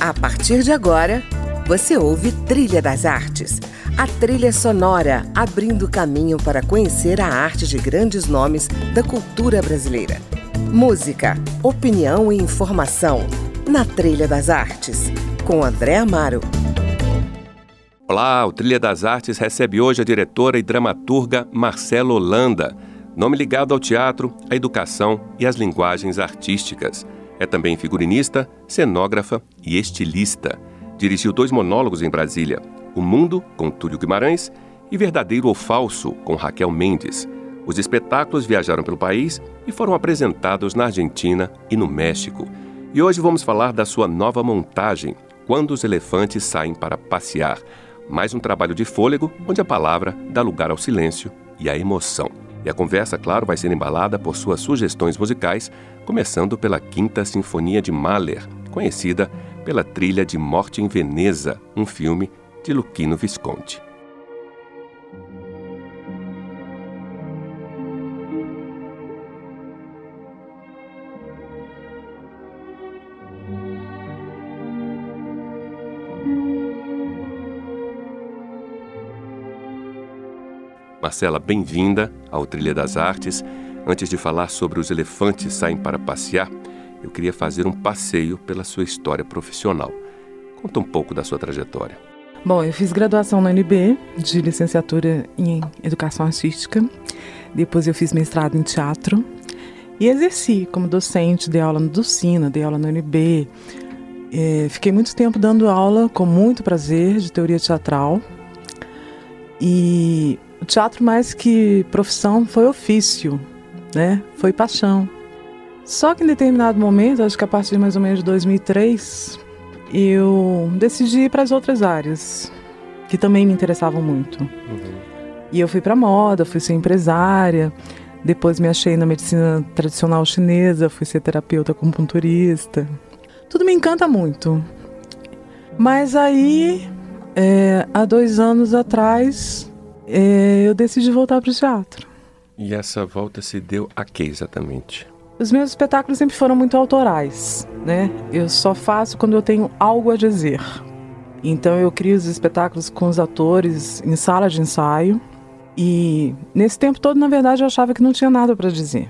A partir de agora, você ouve Trilha das Artes, a trilha sonora abrindo caminho para conhecer a arte de grandes nomes da cultura brasileira. Música, opinião e informação na Trilha das Artes, com André Amaro. Olá, o Trilha das Artes recebe hoje a diretora e dramaturga Marcela Holanda, nome ligado ao teatro, à educação e às linguagens artísticas. É também figurinista, cenógrafa e estilista. Dirigiu dois monólogos em Brasília: O Mundo, com Túlio Guimarães, e Verdadeiro ou Falso, com Raquel Mendes. Os espetáculos viajaram pelo país e foram apresentados na Argentina e no México. E hoje vamos falar da sua nova montagem, Quando os Elefantes Saem para Passear. Mais um trabalho de fôlego, onde a palavra dá lugar ao silêncio e à emoção. E a conversa, claro, vai ser embalada por suas sugestões musicais, começando pela Quinta Sinfonia de Mahler, conhecida pela trilha de Morte em Veneza, um filme de Luquino Visconti. Marcela, bem-vinda ao Trilha das Artes. Antes de falar sobre os elefantes saem para passear, eu queria fazer um passeio pela sua história profissional. Conta um pouco da sua trajetória. Bom, eu fiz graduação na UNB de licenciatura em Educação Artística. Depois eu fiz mestrado em teatro e exerci como docente, dei aula no Ducina, dei aula na UNB. É, fiquei muito tempo dando aula com muito prazer de teoria teatral. E o teatro, mais que profissão, foi ofício, né? Foi paixão. Só que em determinado momento, acho que a partir de mais ou menos de 2003, eu decidi ir para as outras áreas, que também me interessavam muito. Uhum. E eu fui para moda, fui ser empresária, depois me achei na medicina tradicional chinesa, fui ser terapeuta acupunturista. Tudo me encanta muito. Mas aí, é, há dois anos atrás, é, eu decidi voltar para o teatro. E essa volta se deu a que exatamente? Os meus espetáculos sempre foram muito autorais, né? Eu só faço quando eu tenho algo a dizer. Então eu crio os espetáculos com os atores em sala de ensaio. E nesse tempo todo, na verdade, eu achava que não tinha nada para dizer.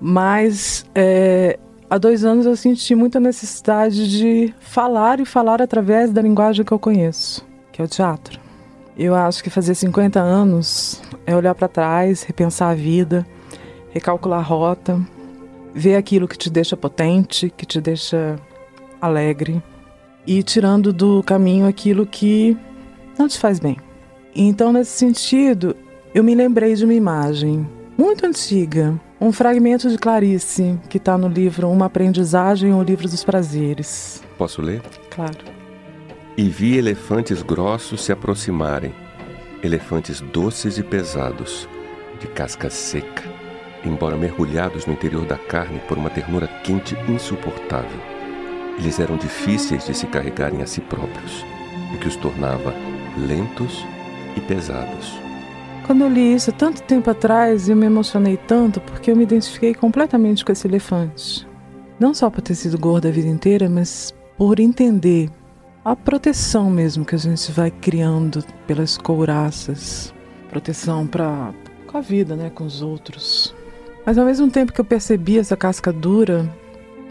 Mas é, há dois anos eu senti muita necessidade de falar e falar através da linguagem que eu conheço, que é o teatro. Eu acho que fazer 50 anos é olhar para trás, repensar a vida, recalcular a rota, ver aquilo que te deixa potente, que te deixa alegre e tirando do caminho aquilo que não te faz bem. Então, nesse sentido, eu me lembrei de uma imagem muito antiga, um fragmento de Clarice que está no livro Uma Aprendizagem ou Livro dos Prazeres. Posso ler? Claro e vi elefantes grossos se aproximarem, elefantes doces e pesados, de casca seca, embora mergulhados no interior da carne por uma ternura quente insuportável. Eles eram difíceis de se carregarem a si próprios, o que os tornava lentos e pesados. Quando eu li isso tanto tempo atrás, eu me emocionei tanto porque eu me identifiquei completamente com esse elefante. Não só por ter sido gorda a vida inteira, mas por entender a proteção mesmo que a gente vai criando pelas couraças, proteção para com a vida, né, com os outros. Mas ao mesmo tempo que eu percebia essa casca dura,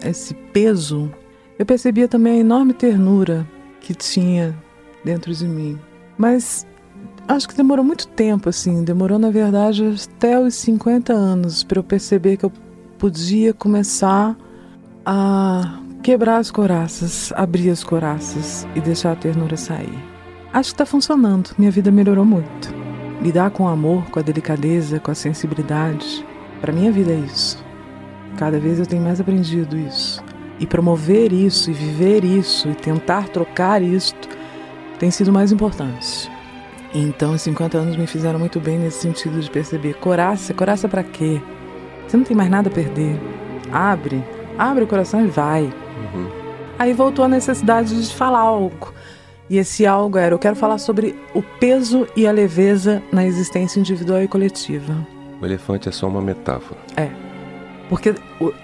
esse peso, eu percebia também a enorme ternura que tinha dentro de mim. Mas acho que demorou muito tempo assim, demorou na verdade até os 50 anos para eu perceber que eu podia começar a Quebrar as coraças, abrir as coraças e deixar a ternura sair. Acho que está funcionando, minha vida melhorou muito. Lidar com o amor, com a delicadeza, com a sensibilidade, para minha vida é isso. Cada vez eu tenho mais aprendido isso. E promover isso, e viver isso, e tentar trocar isto, tem sido mais importante. Então, os 50 anos me fizeram muito bem nesse sentido de perceber: coraça, coraça para quê? Você não tem mais nada a perder. Abre, abre o coração e vai. Uhum. Aí voltou a necessidade de falar algo. E esse algo era: eu quero falar sobre o peso e a leveza na existência individual e coletiva. O elefante é só uma metáfora. É. Porque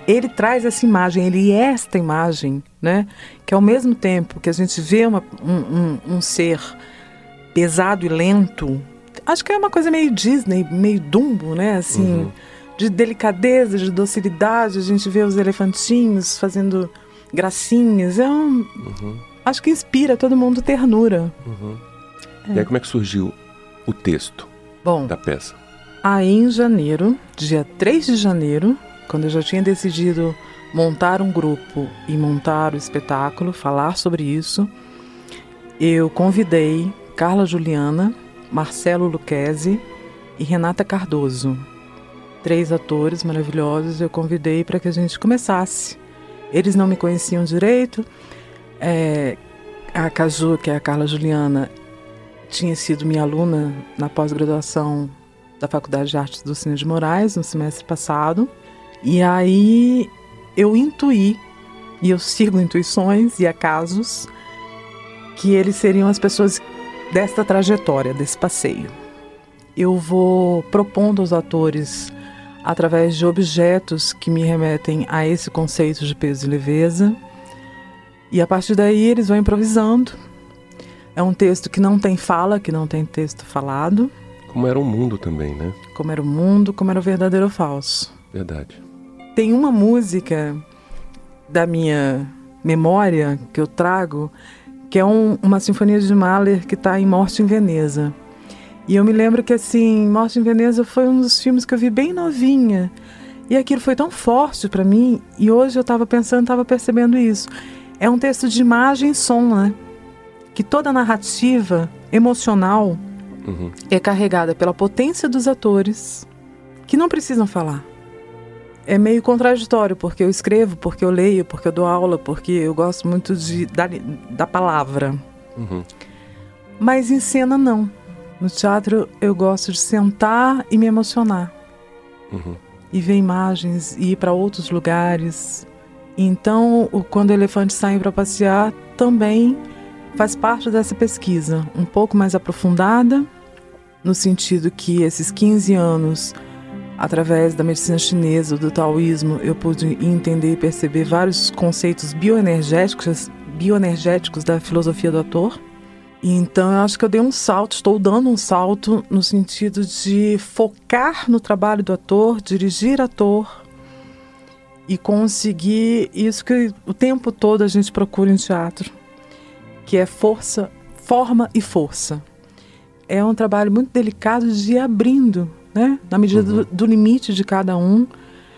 ele traz essa imagem, ele é esta imagem, né? Que ao mesmo tempo que a gente vê uma, um, um, um ser pesado e lento, acho que é uma coisa meio Disney, meio Dumbo, né? Assim, uhum. de delicadeza, de docilidade. A gente vê os elefantinhos fazendo gracinhas. É um, uhum. Acho que inspira todo mundo ternura. Uhum. É. E aí, como é que surgiu o texto Bom, da peça? Aí, em janeiro, dia 3 de janeiro, quando eu já tinha decidido montar um grupo e montar o espetáculo, falar sobre isso, eu convidei Carla Juliana, Marcelo Luquezzi e Renata Cardoso. Três atores maravilhosos eu convidei para que a gente começasse. Eles não me conheciam direito. É, a Caju, que é a Carla Juliana, tinha sido minha aluna na pós-graduação da Faculdade de Artes do Cine de Moraes no semestre passado. E aí eu intuí, e eu sigo intuições e acasos, que eles seriam as pessoas desta trajetória, desse passeio. Eu vou propondo aos atores, através de objetos que me remetem a esse conceito de peso e leveza, e a partir daí eles vão improvisando. É um texto que não tem fala, que não tem texto falado. Como era o mundo também, né? Como era o mundo, como era o verdadeiro ou falso. Verdade. Tem uma música da minha memória que eu trago que é um, uma sinfonia de Mahler que está em Morte em Veneza. E eu me lembro que, assim, Morte em Veneza foi um dos filmes que eu vi bem novinha. E aquilo foi tão forte para mim, e hoje eu estava pensando, estava percebendo isso. É um texto de imagem e som, né? Que toda a narrativa emocional uhum. é carregada pela potência dos atores, que não precisam falar é meio contraditório, porque eu escrevo, porque eu leio, porque eu dou aula, porque eu gosto muito de, da, da palavra. Uhum. Mas em cena, não. No teatro, eu gosto de sentar e me emocionar. Uhum. E ver imagens, e ir para outros lugares. Então, o, quando elefantes saem para passear, também faz parte dessa pesquisa, um pouco mais aprofundada, no sentido que esses 15 anos Através da medicina chinesa, do taoísmo, eu pude entender e perceber vários conceitos bioenergéticos, bioenergéticos da filosofia do ator. Então eu acho que eu dei um salto, estou dando um salto no sentido de focar no trabalho do ator, dirigir ator e conseguir isso que o tempo todo a gente procura em teatro, que é força, forma e força. É um trabalho muito delicado de ir abrindo né? Na medida uhum. do, do, limite de cada um,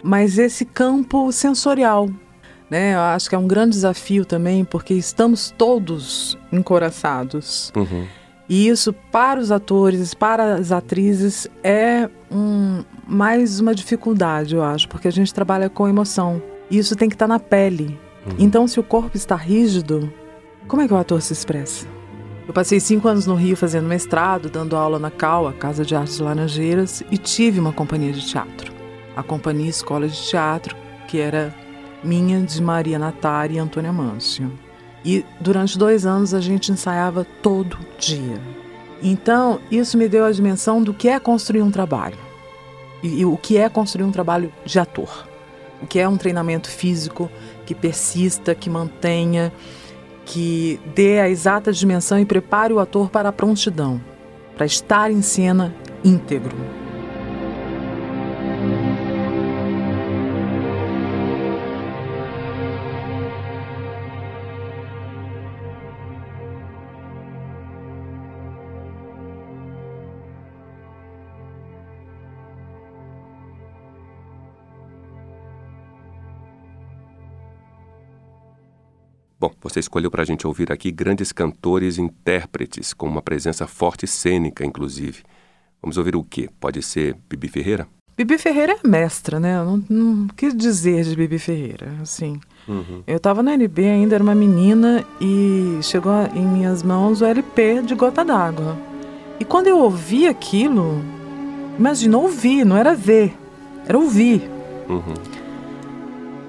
mas esse campo sensorial, né? Eu acho que é um grande desafio também, porque estamos todos encoraçados. Uhum. E isso para os atores, para as atrizes é um, mais uma dificuldade, eu acho, porque a gente trabalha com emoção. E isso tem que estar tá na pele. Uhum. Então, se o corpo está rígido, como é que o ator se expressa? Eu passei cinco anos no Rio fazendo mestrado, dando aula na CAU, a Casa de Artes de Laranjeiras, e tive uma companhia de teatro. A Companhia Escola de Teatro, que era minha, de Maria Natari e Antônia Mâncio. E durante dois anos a gente ensaiava todo dia. Então, isso me deu a dimensão do que é construir um trabalho. E, e o que é construir um trabalho de ator. O que é um treinamento físico que persista, que mantenha que dê a exata dimensão e prepare o ator para a prontidão, para estar em cena íntegro. Bom, você escolheu para a gente ouvir aqui grandes cantores e intérpretes, com uma presença forte cênica, inclusive. Vamos ouvir o quê? Pode ser Bibi Ferreira? Bibi Ferreira é mestra, né? Eu não, não quis dizer de Bibi Ferreira, assim. Uhum. Eu estava na LB ainda, era uma menina, e chegou em minhas mãos o LP de Gota d'Água. E quando eu ouvi aquilo, imagina, ouvir, não era ver, era ouvir. Uhum.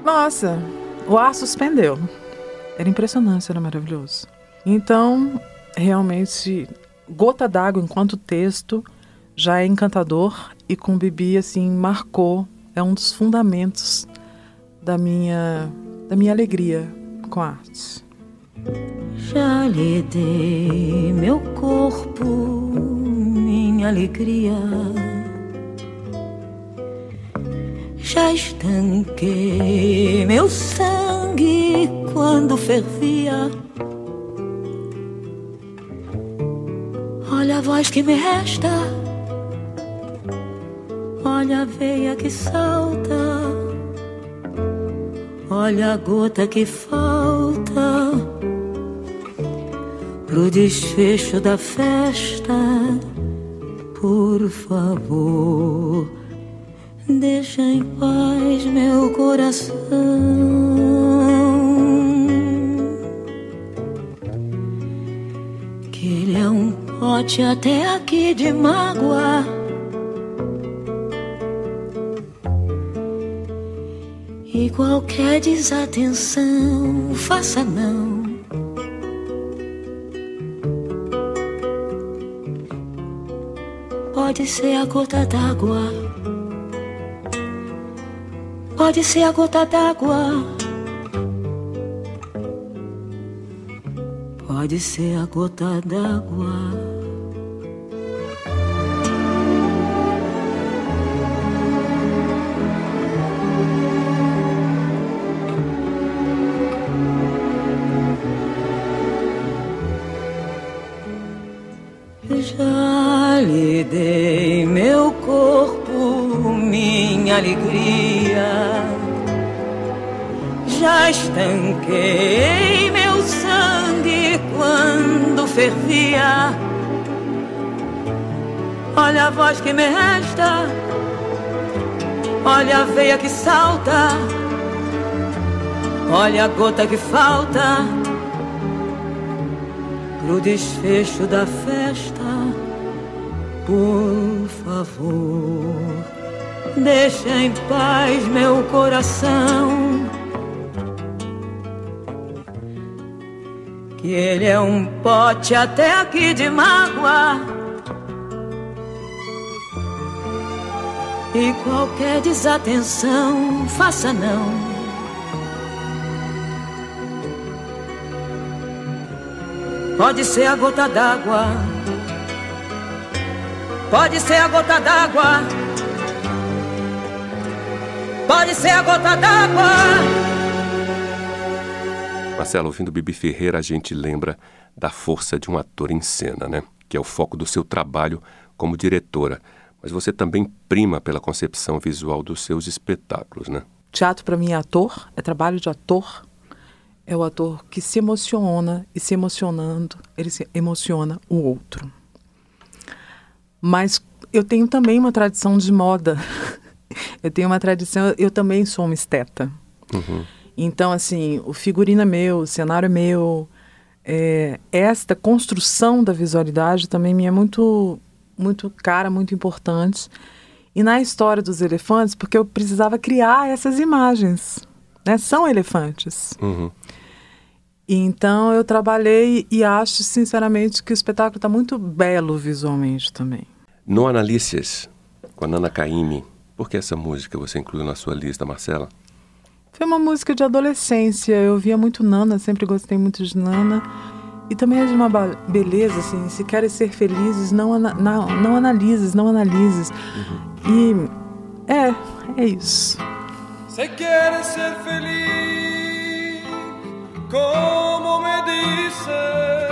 Nossa, o ar suspendeu. Era impressionante, era maravilhoso. Então, realmente, Gota d'Água enquanto texto já é encantador e com Bibi, assim, marcou é um dos fundamentos da minha, da minha alegria com a arte. Já lhe dei meu corpo, minha alegria. Já estanquei meu sangue quando fervia. Olha a voz que me resta, olha a veia que salta, olha a gota que falta pro desfecho da festa. Por favor, deixa em paz meu coração. Pote até aqui de mágoa. E qualquer desatenção, faça não. Pode ser a gota d'água. Pode ser a gota d'água. Pode ser a gota d'água. Já lhe dei meu corpo, minha alegria. Já estanquei meu sangue quando fervia. Olha a voz que me resta, olha a veia que salta, olha a gota que falta pro desfecho da festa. Por favor, deixa em paz meu coração. Que ele é um pote até aqui de mágoa. E qualquer desatenção, faça não. Pode ser a gota d'água. Pode ser a gota d'água. Pode ser a gota d'água. Marcelo, ouvindo Bibi Ferreira, a gente lembra da força de um ator em cena, né? Que é o foco do seu trabalho como diretora. Mas você também prima pela concepção visual dos seus espetáculos, né? Teatro para mim é ator, é trabalho de ator é o ator que se emociona e se emocionando, ele se emociona o outro. Mas eu tenho também uma tradição de moda. eu tenho uma tradição, eu também sou uma esteta. Uhum. Então, assim, o figurino é meu, o cenário é meu. É, esta construção da visualidade também me é muito, muito cara, muito importante. E na história dos elefantes, porque eu precisava criar essas imagens. Né? São elefantes. Uhum. Então eu trabalhei e acho sinceramente que o espetáculo está muito belo visualmente também. No Analícias, com a Nana Caymmi, por que essa música você incluiu na sua lista, Marcela? Foi uma música de adolescência. Eu via muito Nana, sempre gostei muito de Nana. E também é de uma beleza, assim, se queres ser felizes, não, ana não, não analises, não analises. Uhum. E é, é isso. Se queres ser feliz como me dices,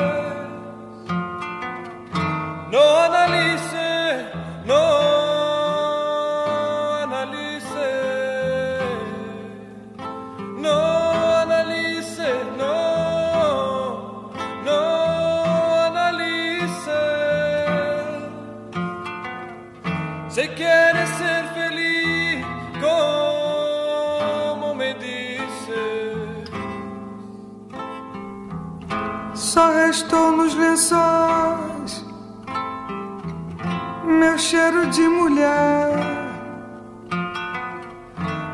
no analice, no analice, no analice, no, no analice. Si quieres ser feliz, Só restou nos lençóis meu cheiro de mulher,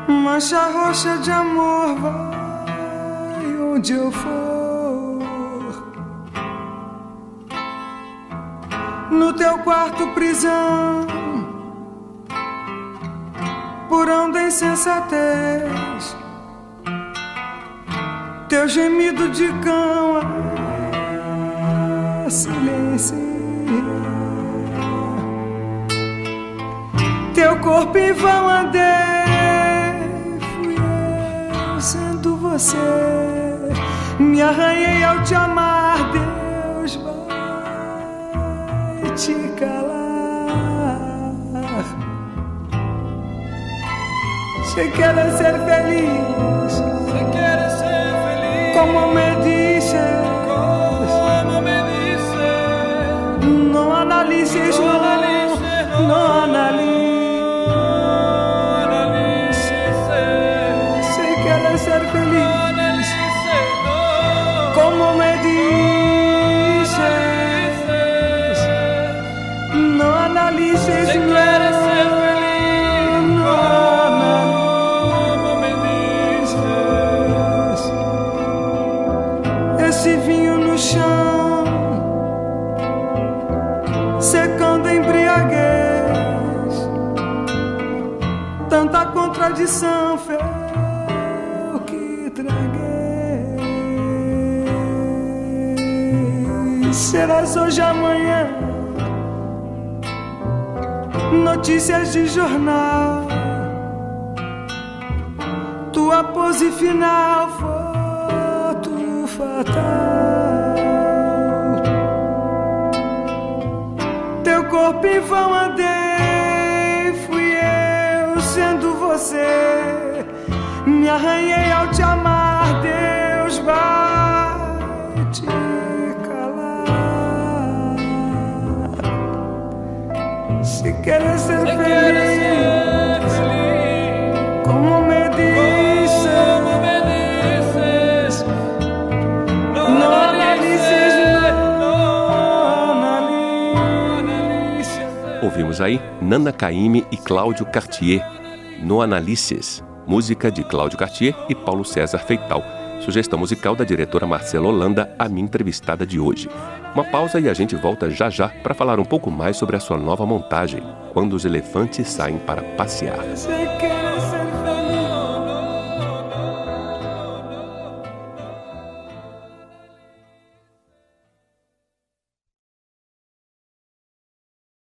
mancha roxa de amor, vai onde eu for. No teu quarto prisão, apurando a insensatez. Teu gemido de cão a silencia. Teu corpo em vão andei, fui eu sendo você. Me arranhei ao te amar, Deus vai te calar. Se quer ser feliz, se quer ser feliz, como me dices, tanta contradição foi o que traguei. Serás hoje amanhã, notícias de jornal. Tua pose final, foto fatal. Teu corpo em vão andei, você. Me arranhei ao te amar, Deus vai te calar. Se queres ser se feliz. ser feliz, Como me analices. Ouvimos aí Nana Caymmi e Cláudio Cartier, No Analices, música de Cláudio Cartier e Paulo César Feital. Sugestão musical da diretora Marcela Holanda, a minha entrevistada de hoje. Uma pausa e a gente volta já já para falar um pouco mais sobre a sua nova montagem, Quando os Elefantes Saem para Passear.